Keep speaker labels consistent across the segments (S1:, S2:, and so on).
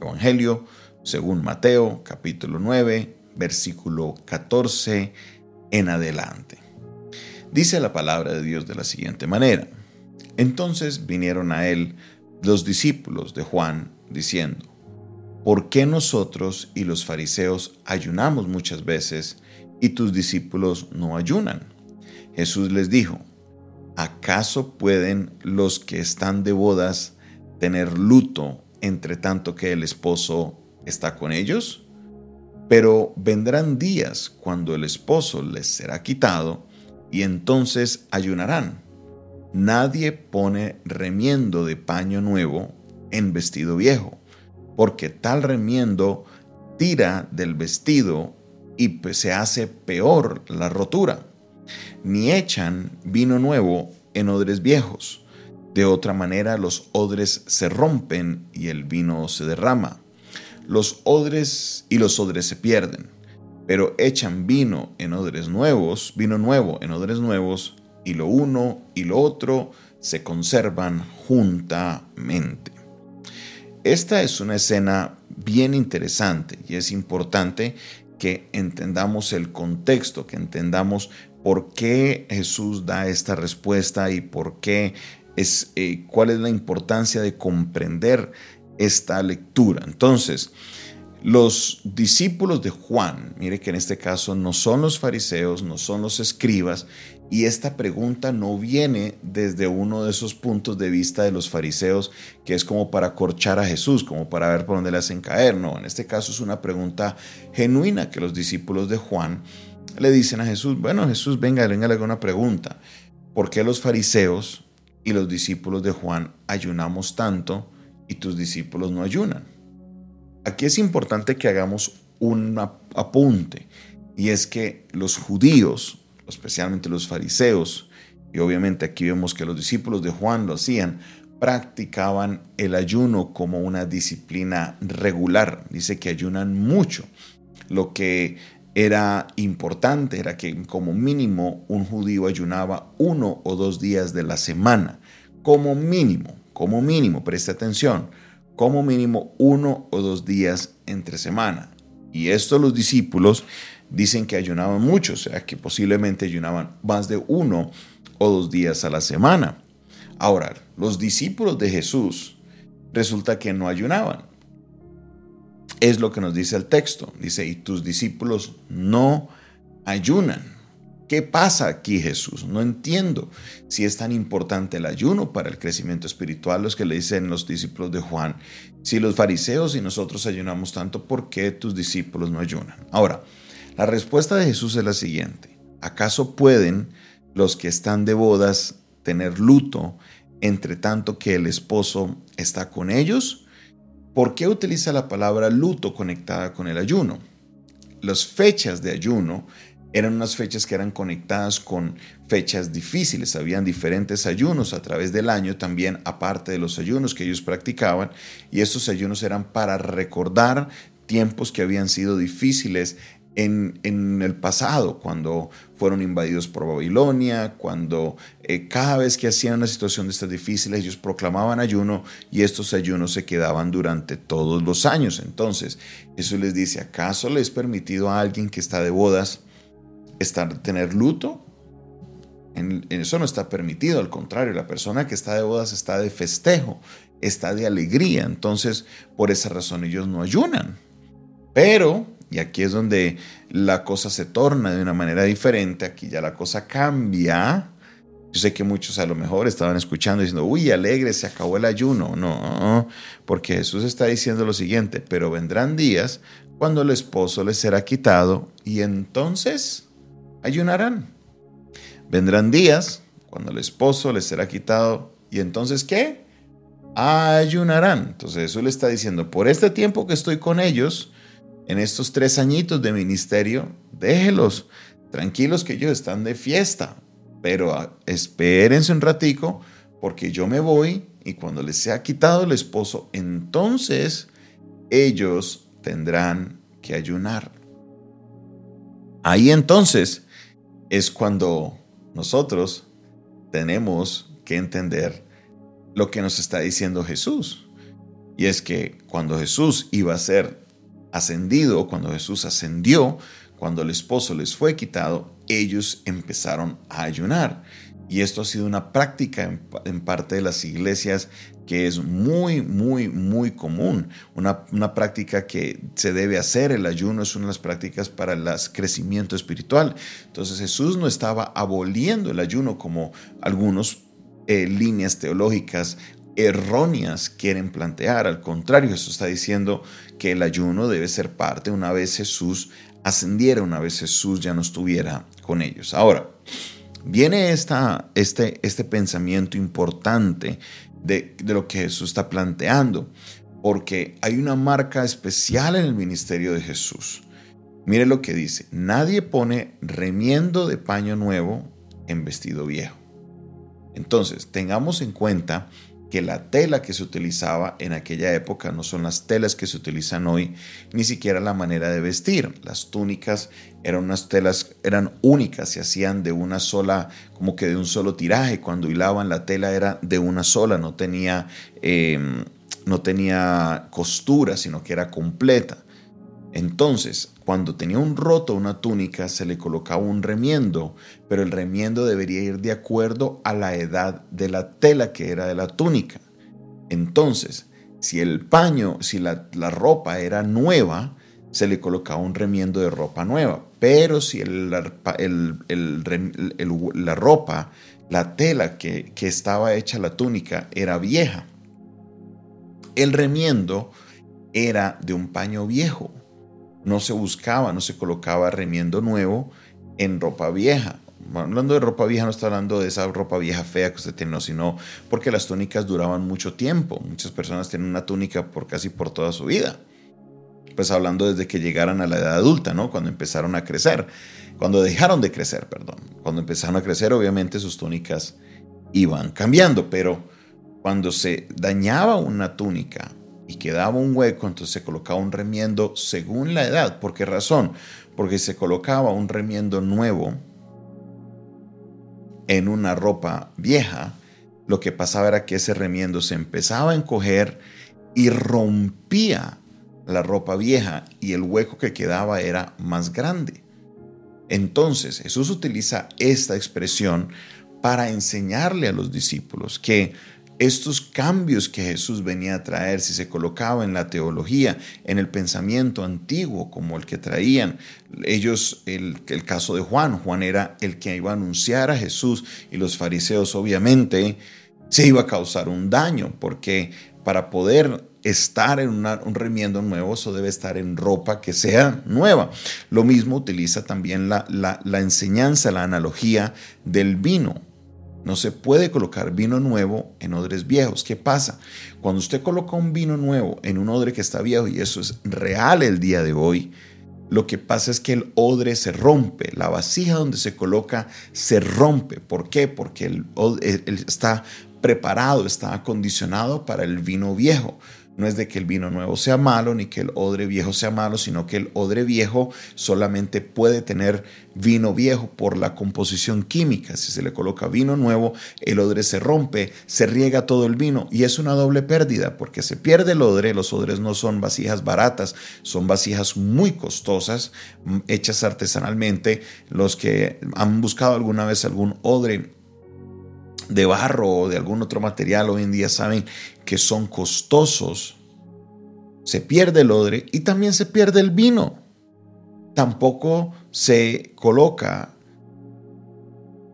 S1: Evangelio según Mateo capítulo 9, versículo 14 en adelante. Dice la palabra de Dios de la siguiente manera. Entonces vinieron a él los discípulos de Juan diciendo, ¿por qué nosotros y los fariseos ayunamos muchas veces y tus discípulos no ayunan? Jesús les dijo, ¿acaso pueden los que están de bodas tener luto entre tanto que el esposo está con ellos? Pero vendrán días cuando el esposo les será quitado y entonces ayunarán. Nadie pone remiendo de paño nuevo en vestido viejo, porque tal remiendo tira del vestido y se hace peor la rotura. Ni echan vino nuevo en odres viejos. De otra manera los odres se rompen y el vino se derrama. Los odres y los odres se pierden, pero echan vino en odres nuevos, vino nuevo en odres nuevos y lo uno y lo otro se conservan juntamente. Esta es una escena bien interesante y es importante que entendamos el contexto, que entendamos por qué Jesús da esta respuesta y por qué es, eh, cuál es la importancia de comprender esta lectura. Entonces, los discípulos de Juan, mire que en este caso no son los fariseos, no son los escribas, y esta pregunta no viene desde uno de esos puntos de vista de los fariseos, que es como para corchar a Jesús, como para ver por dónde le hacen caer. No, en este caso es una pregunta genuina que los discípulos de Juan le dicen a Jesús, bueno Jesús, venga, venga, le hago una pregunta. ¿Por qué los fariseos y los discípulos de Juan ayunamos tanto y tus discípulos no ayunan? Aquí es importante que hagamos un apunte, y es que los judíos, especialmente los fariseos, y obviamente aquí vemos que los discípulos de Juan lo hacían, practicaban el ayuno como una disciplina regular. Dice que ayunan mucho. Lo que era importante era que como mínimo un judío ayunaba uno o dos días de la semana. Como mínimo, como mínimo, preste atención como mínimo uno o dos días entre semana. Y esto los discípulos dicen que ayunaban mucho, o sea que posiblemente ayunaban más de uno o dos días a la semana. Ahora, los discípulos de Jesús resulta que no ayunaban. Es lo que nos dice el texto. Dice, y tus discípulos no ayunan. ¿Qué pasa aquí Jesús? No entiendo si es tan importante el ayuno para el crecimiento espiritual, los que le dicen los discípulos de Juan. Si los fariseos y nosotros ayunamos tanto, ¿por qué tus discípulos no ayunan? Ahora, la respuesta de Jesús es la siguiente. ¿Acaso pueden los que están de bodas tener luto entre tanto que el esposo está con ellos? ¿Por qué utiliza la palabra luto conectada con el ayuno? Las fechas de ayuno eran unas fechas que eran conectadas con fechas difíciles. Habían diferentes ayunos a través del año también, aparte de los ayunos que ellos practicaban. Y estos ayunos eran para recordar tiempos que habían sido difíciles en, el pasado, cuando fueron invadidos por Babilonia, cuando eh, cada vez que hacían una situación de estas difíciles, ellos proclamaban ayuno y estos ayunos se quedaban durante todos los años. Entonces, eso les dice, ¿acaso les es permitido a alguien que está de bodas? estar, tener luto. En, eso no está permitido, al contrario, la persona que está de bodas está de festejo, está de alegría. Entonces, por esa razón ellos no ayunan. Pero, y aquí es donde la cosa se torna de una manera diferente, aquí ya la cosa cambia. Yo sé que muchos a lo mejor estaban escuchando diciendo, uy, alegre, se acabó el ayuno. No, porque Jesús está diciendo lo siguiente, pero vendrán días cuando el esposo les será quitado y entonces ayunarán. Vendrán días cuando el esposo les será quitado y entonces ¿qué? Ayunarán. Entonces eso le está diciendo, por este tiempo que estoy con ellos, en estos tres añitos de ministerio, déjelos tranquilos que ellos están de fiesta, pero espérense un ratico porque yo me voy y cuando les sea quitado el esposo, entonces ellos tendrán que ayunar. Ahí entonces es cuando nosotros tenemos que entender lo que nos está diciendo Jesús. Y es que cuando Jesús iba a ser ascendido, cuando Jesús ascendió, cuando el esposo les fue quitado, ellos empezaron a ayunar. Y esto ha sido una práctica en, parte de las iglesias que es muy, muy, muy común. Una, una, práctica que se debe hacer. El ayuno es una de las prácticas para el crecimiento espiritual. Entonces Jesús no estaba aboliendo el ayuno como algunos eh, líneas teológicas erróneas quieren plantear. Al contrario, Jesús está diciendo que el ayuno debe ser parte una vez Jesús ascendiera, una vez Jesús ya no estuviera con ellos. Ahora, viene esta, este, este pensamiento importante de, de lo que Jesús está planteando, porque hay una marca especial en el ministerio de Jesús. Mire lo que dice, nadie pone remiendo de paño nuevo en vestido viejo. Entonces, tengamos en cuenta que la tela que se utilizaba en aquella época no son las telas que se utilizan hoy, ni siquiera la manera de vestir. Las túnicas eran unas telas, eran únicas, se hacían de una sola, como que de un solo tiraje. Cuando hilaban la tela era de una sola, no tenía, em, no tenía costura, sino que era completa. Entonces, cuando tenía un roto una túnica, se le colocaba un remiendo, pero el remiendo debería ir de acuerdo a la edad de la tela que era de la túnica. Entonces, si el paño, si la, ropa era nueva, se le colocaba un remiendo de ropa nueva. Pero si la ropa, la tela que, que estaba hecha la túnica era vieja, el remiendo era de un paño viejo no se buscaba, no se colocaba remiendo nuevo en ropa vieja. Hablando de ropa vieja, no está hablando de esa ropa vieja fea que usted tiene, sino porque las túnicas duraban mucho tiempo. Muchas personas tienen una túnica por casi por toda su vida. Pues hablando desde que llegaran a la edad adulta, ¿no? Cuando empezaron a crecer. Cuando dejaron de crecer, perdón. Cuando empezaron a crecer, obviamente sus túnicas iban cambiando, pero cuando se dañaba una túnica y quedaba un hueco, entonces se colocaba un remiendo según la edad. ¿Por qué razón? Porque se colocaba un remiendo nuevo en una ropa vieja, lo que pasaba era que ese remiendo se empezaba a encoger y rompía la ropa vieja y el hueco que quedaba era más grande. Entonces Jesús utiliza esta expresión para enseñarle a los discípulos que estos cambios que Jesús venía a traer, si se colocaba en la teología, en el pensamiento antiguo como el que traían ellos, el, caso de Juan, Juan era el que iba a anunciar a Jesús y los fariseos obviamente se iba a causar un daño porque para poder estar en un remiendo nuevo, eso debe estar en ropa que sea nueva. Lo mismo utiliza también la enseñanza, la analogía del vino. No se puede colocar vino nuevo en odres viejos. ¿Qué pasa? Cuando usted coloca un vino nuevo en un odre que está viejo, y eso es real el día de hoy, lo que pasa es que el odre se rompe, la vasija donde se coloca se rompe. ¿Por qué? Porque está preparado, está acondicionado para el vino viejo. No es de que el vino nuevo sea malo ni que el odre viejo sea malo, sino que el odre viejo solamente puede tener vino viejo por la composición química. Si se le coloca vino nuevo, el odre se rompe, se riega todo el vino y es una doble pérdida porque se pierde el odre. Los odres no son vasijas baratas, son vasijas muy costosas, mm, hechas artesanalmente. Los que han buscado alguna vez algún odre de barro o de algún otro material hoy en día saben que son costosos. Se pierde el odre y también se pierde el vino. Tampoco se coloca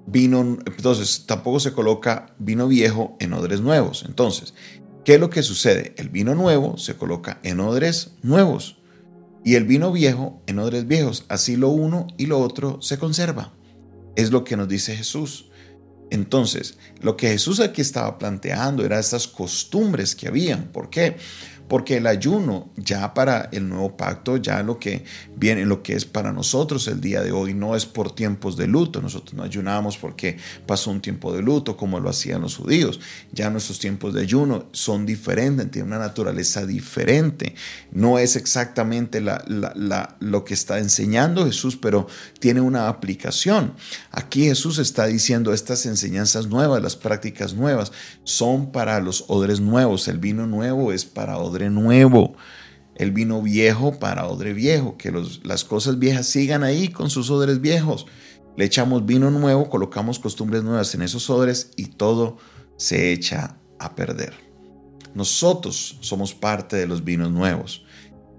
S1: vino, entonces tampoco se coloca vino viejo en odres nuevos. Entonces, ¿qué es lo que sucede? El vino nuevo se coloca en odres nuevos y el vino viejo en odres viejos. Así lo uno y lo otro se conserva. Es lo que nos dice Jesús. Entonces, lo que Jesús aquí estaba planteando era estas costumbres que habían. ¿Por qué? Porque el ayuno ya para el nuevo pacto, ya lo que viene lo que es para nosotros el día de hoy. No es por tiempos de luto. Nosotros no ayunamos porque pasó un tiempo de luto como lo hacían los judíos. Ya nuestros tiempos de ayuno son diferentes, tienen una naturaleza diferente. No es exactamente lo que está enseñando Jesús, pero tiene una aplicación. Aquí Jesús está diciendo estas enseñanzas nuevas, las prácticas nuevas, son para los odres nuevos. El vino nuevo es para odre nuevo el vino viejo para odre viejo, que las cosas viejas sigan ahí con sus odres viejos. Le echamos vino nuevo, colocamos costumbres nuevas en esos odres y todo se echa a perder. Nosotros somos parte de los vinos nuevos,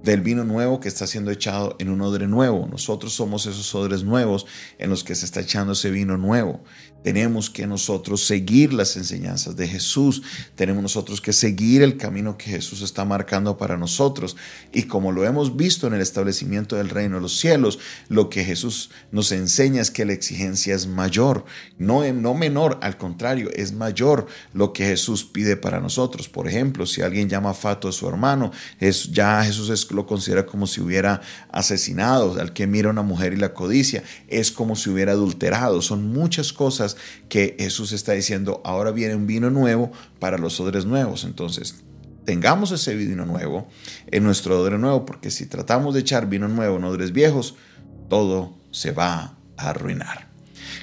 S1: del vino nuevo que está siendo echado en un odre nuevo. Nosotros somos esos odres nuevos en los que se está echando ese vino nuevo. Tenemos que nosotros seguir las enseñanzas de Jesús. Tenemos nosotros que seguir el camino que Jesús está marcando para nosotros. Y como lo hemos visto en el establecimiento del reino de los cielos, lo que Jesús nos enseña es que la exigencia es mayor, no, no menor, al contrario, es mayor lo que Jesús pide para nosotros. Por ejemplo, si alguien llama fato a su hermano, es, ya Jesús lo considera como si hubiera asesinado. Al que mira a una mujer y la codicia, es como si hubiera adulterado. Son muchas cosas que Jesús está diciendo, ahora viene un vino nuevo para los odres nuevos. Entonces, tengamos ese vino nuevo en nuestro odre nuevo, porque si tratamos de echar vino nuevo en odres viejos, todo se va a arruinar.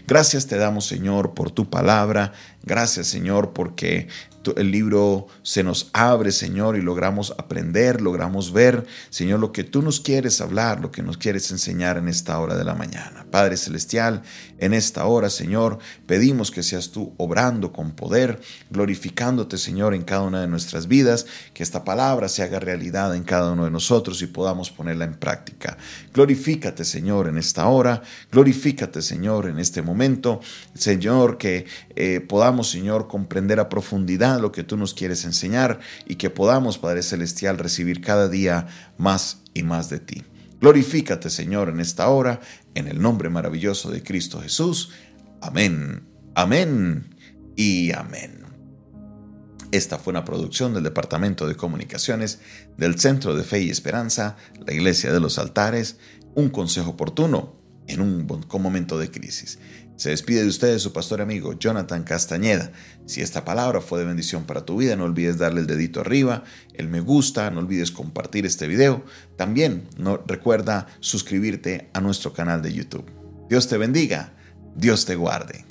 S1: Gracias te damos, Señor, por tu palabra. Gracias, Señor, porque el libro se nos abre, Señor, y logramos aprender, logramos ver, Señor, lo que tú nos quieres hablar, lo que nos quieres enseñar en esta hora de la mañana. Padre Celestial, en esta hora, Señor, pedimos que seas tú obrando con poder, glorificándote, Señor, en cada una de nuestras vidas, que esta palabra se haga realidad en cada uno de nosotros y podamos ponerla en práctica. Glorifícate, Señor, en esta hora, glorifícate, Señor, en este momento, Señor, que eh, podamos, Señor, comprender a profundidad lo que tú nos quieres enseñar y que podamos, Padre Celestial, recibir cada día más y más de ti. Glorifícate, Señor, en esta hora, en el nombre maravilloso de Cristo Jesús. Amén, amén y amén. Esta fue una producción del Departamento de Comunicaciones del Centro de Fe y Esperanza, la Iglesia de los Altares, un consejo oportuno en un momento de crisis. Se despide de ustedes su pastor amigo Jonathan Castañeda. Si esta palabra fue de bendición para tu vida, no olvides darle el dedito arriba, el me gusta, no olvides compartir este video. También no, recuerda suscribirte a nuestro canal de YouTube. Dios te bendiga, Dios te guarde.